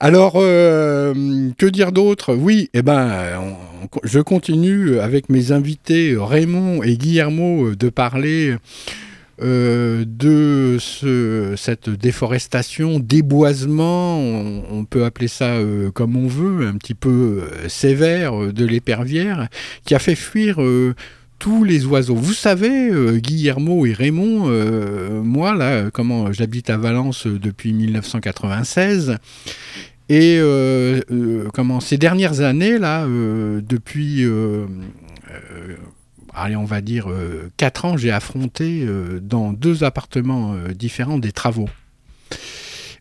Alors, euh, que dire d'autre? Oui, eh ben, je continue avec mes invités Raymond et Guillermo de parler euh, de ce, cette déforestation, déboisement, on, peut appeler ça comme on veut, un petit peu sévère de l'épervière, qui a fait fuir tous les oiseaux. Vous savez, euh, Guillermo et Raymond, euh, moi, là, comment j'habite à Valence depuis 1996. Et euh, comment ces dernières années, là, depuis, allez, on va dire, 4 ans, j'ai affronté dans deux appartements différents des travaux.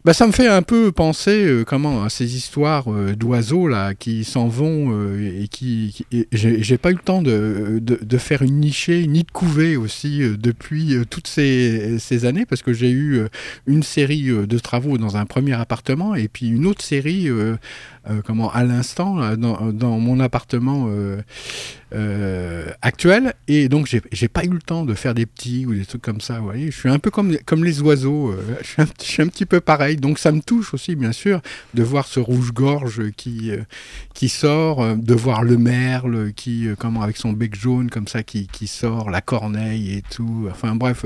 Bah, ça me fait un peu penser euh, comment à ces histoires euh, d'oiseaux là qui s'en vont euh, et qui, j'ai pas eu le temps de, de, faire une nichée ni de couver aussi depuis toutes ces, ces, années parce que j'ai eu une série de travaux dans un premier appartement et puis une autre série comment à l'instant dans, dans, mon appartement euh, actuel et donc j'ai pas eu le temps de faire des petits ou des trucs comme ça. Vous voyez, je suis un peu comme, comme les oiseaux, euh, je, suis un, petit peu pareil. Donc ça me touche aussi, bien sûr, de voir ce rouge-gorge qui, euh, qui sort, de voir le merle qui, comment, avec son bec jaune comme ça qui, qui, sort, la corneille et tout. Enfin bref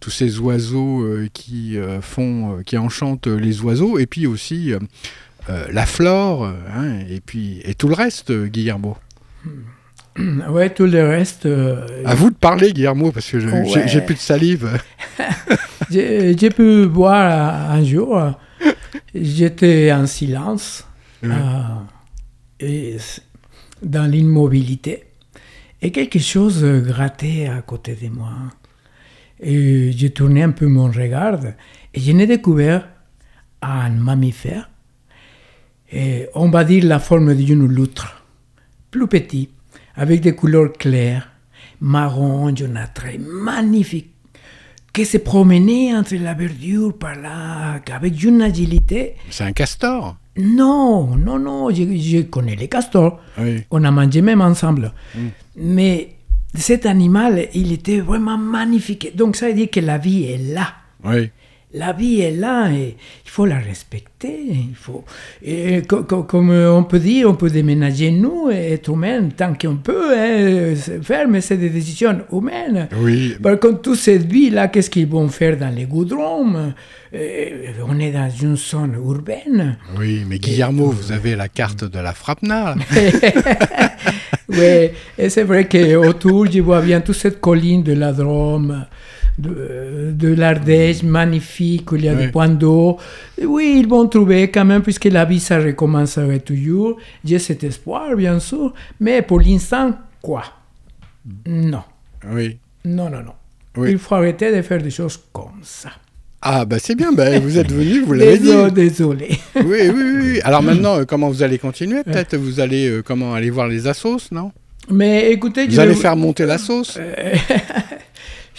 tous ces oiseaux qui font, qui enchantent les oiseaux, et puis aussi la flore, hein, et puis et tout le reste, Guillermo. Hmm. Ouais, tout le reste. Euh, à vous de parler, Guillermo, parce que j'ai plus de salive. j'ai pu boire un jour. J'étais en silence euh, et dans l'immobilité. Et quelque chose grattait à côté de moi. Et j'ai tourné un peu mon regard et je n'ai découvert un mammifère. Et on va dire la forme d'une loutre, plus petit avec des couleurs claires, marron, jaunâtre, magnifique, qui se promenait entre la verdure par là, avec une agilité. C'est un castor Non, non, non, je, connais les castors. On a mangé même ensemble. Mm. Mais cet animal, il était vraiment magnifique. Donc ça veut dire que la vie est là. Oui la vie est là et il faut la respecter. Il faut, et comme on peut dire, on peut déménager nous, être humains, tant qu'on peut, hein, faire, mais c'est des décisions humaines. Oui. Par contre, toute cette vie-là, qu'est-ce qu'ils vont faire dans les goudrons? On est dans une zone urbaine. Oui, mais Guillermo, vous avez la carte de la Frapna. oui, et c'est vrai qu'autour, je vois bien toute cette colline de la Drôme de, de l'Ardèche magnifique, où il y a des points d'eau. Oui, ils vont trouver quand même, puisque la vie, ça recommencerait toujours. J'ai cet espoir, bien sûr, mais pour l'instant, quoi? Non. Oui. Non, non, non. Il faut arrêter de faire des choses comme ça. Ah, bah c'est bien, bah, vous êtes venu, vous l'avez dit. Désolé. oui, oui, oui. Alors maintenant, euh, comment vous allez continuer? Peut-être vous allez euh, comment aller voir les assos, non? Mais écoutez... Vous allez faire monter la sauce? Euh,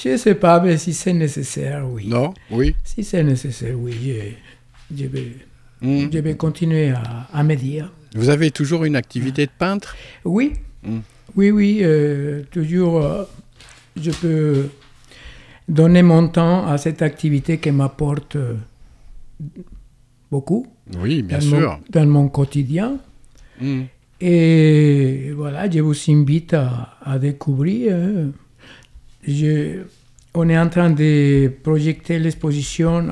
Je ne sais pas, mais si c'est nécessaire, oui. Non, oui. Si c'est nécessaire, oui, je, vais, hmm. je vais continuer à, à, me dire. Vous avez toujours une activité de peintre? Oui, hmm. oui, oui, euh, toujours. Euh, je peux donner mon temps à cette activité qui m'apporte euh, beaucoup. Oui, bien dans sûr. Mon, dans mon quotidien. Hmm. Et voilà, je vous invite à, à découvrir je, on est en train de projeter l'exposition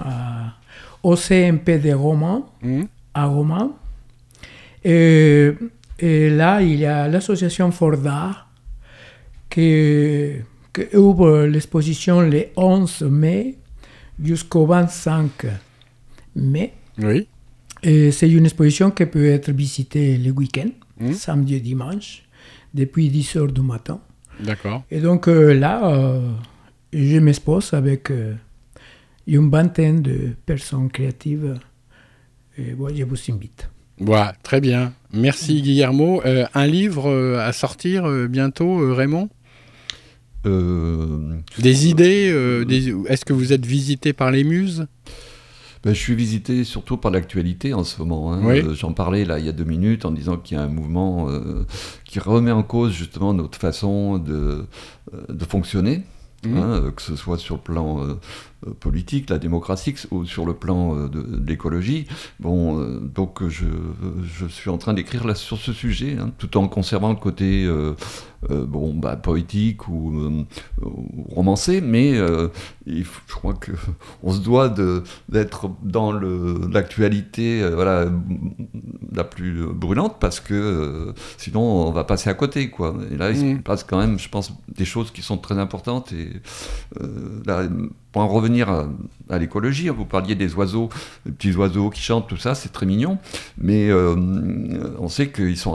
au CMP de Roman, Hmm. à Roman. Et, et là, il y a l'association Forda qui, qui ouvre l'exposition le 11 mai jusqu'au 25 mai. Oui. C'est une exposition qui peut être visitée le week-end, Mhm. samedi et dimanche, depuis 10 heures du matin. D'accord. Et donc euh, là, euh, je m'expose avec euh, une vingtaine de personnes créatives. Et bon, je vous invite. Voilà, très bien. Merci Guillermo. Euh, un livre euh, à sortir euh, bientôt, euh, Raymond? Euh, Des idées euh, des- Est-ce que vous êtes visité par les muses? Ben, je suis visité surtout par l'actualité en ce moment. hein. Oui. Euh, J'en parlais là il y a deux minutes en disant qu'il y a un mouvement euh, qui remet en cause justement notre façon de, euh, de fonctionner. Mhm. hein, que ce soit sur le plan euh, politique, la démocratie, sur le plan euh, de, de l'écologie. Bon, euh, donc je, je suis en train d'écrire sur ce sujet, hein, tout en conservant le côté euh, euh, bon, bah, poétique ou, euh, ou romancé, mais euh, il faut- je crois que on se doit d'être dans l'actualité euh, voilà, la plus brûlante parce que euh, sinon on va passer à côté. Quoi. Et là, il se passe quand même, je pense, des choses qui sont très importantes. Et euh, là, pour en revenir à, l'écologie, hein, vous parliez des oiseaux, des petits oiseaux qui chantent, tout ça, c'est très mignon, mais euh, on sait qu'ils sont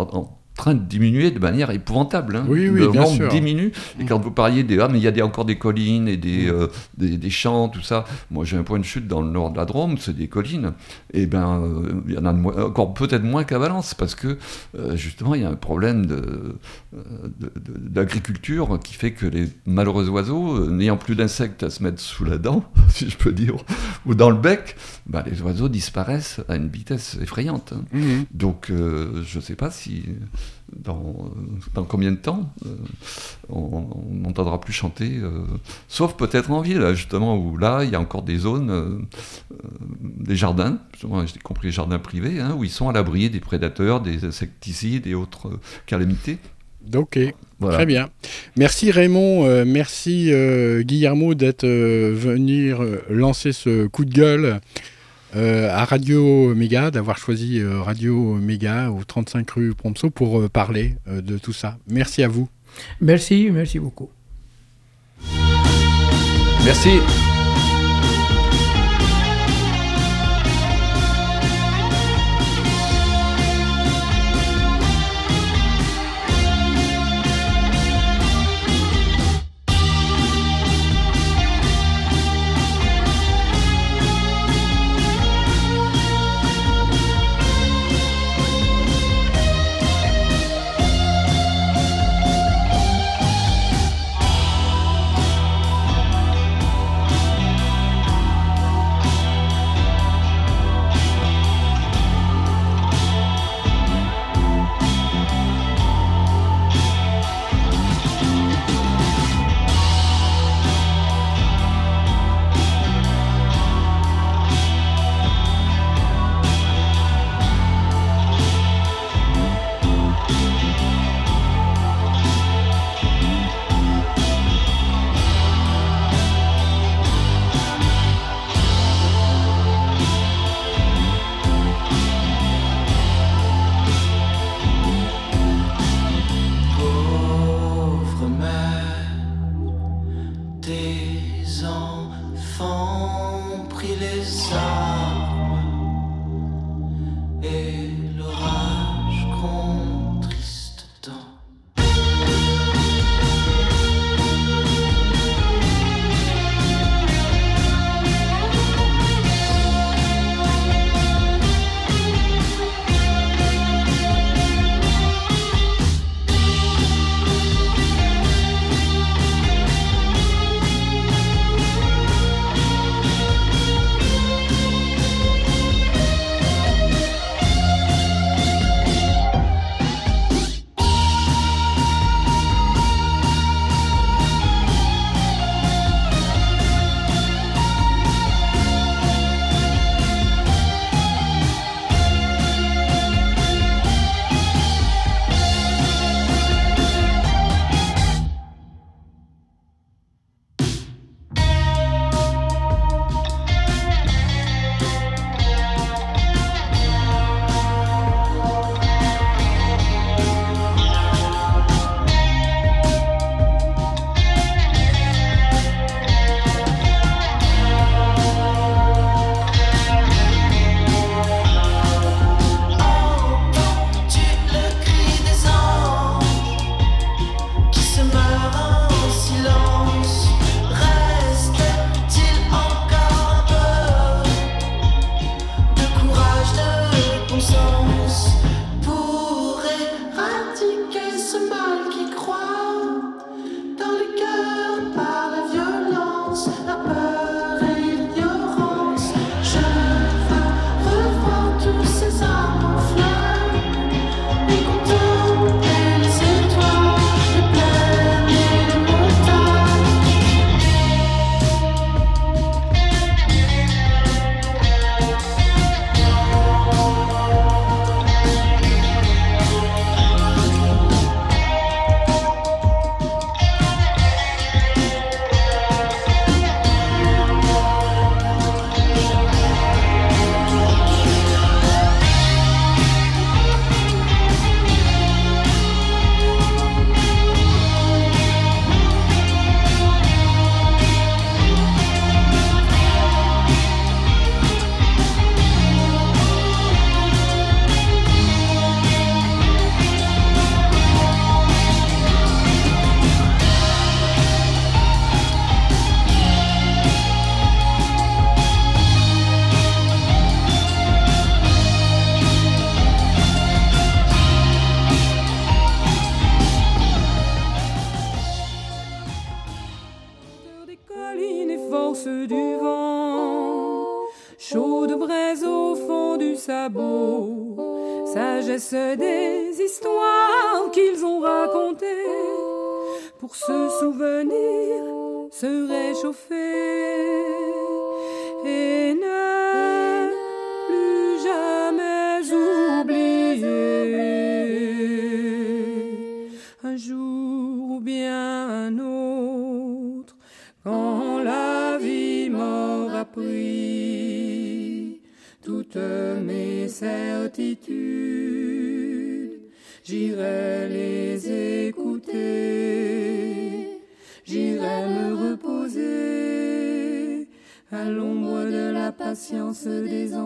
train de diminuer de manière épouvantable. hein. Oui, oui, le bien nombre sûr. diminue. Et quand vous parliez des ah mais il y a des, encore des collines et Mm. des, euh, des, des champs, tout ça. Moi j'ai un point de chute dans le nord de la Drôme, c'est des collines. Et ben euh, il y en a de encore peut-être moins qu'à Valence parce que euh, justement il y a un problème de, de- de- d'agriculture qui fait que les malheureux oiseaux, n'ayant plus d'insectes à se mettre sous la dent, si je peux dire, ou dans le bec, ben, les oiseaux disparaissent à une vitesse effrayante. hein. Mhm. Donc, euh, je ne sais pas si dans, dans combien de temps euh, on n'entendra plus chanter, euh, sauf peut-être en ville, justement, où là, il y a encore des zones, des jardins, j'ai compris les jardins privés, hein, où ils sont à l'abri des prédateurs, des insecticides et autres calamités. Ok, Voilà. très bien. Merci Raymond, euh, merci euh, Guillermo d'être euh, venu lancer ce coup de gueule euh, à Radio Méga, d'avoir choisi euh, Radio Méga au 35 rue Prompso pour euh, parler euh, de tout ça. Merci à vous. Merci, merci beaucoup. Merci.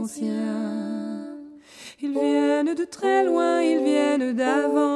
Anciens. Ils viennent de très loin, ils viennent d'avant,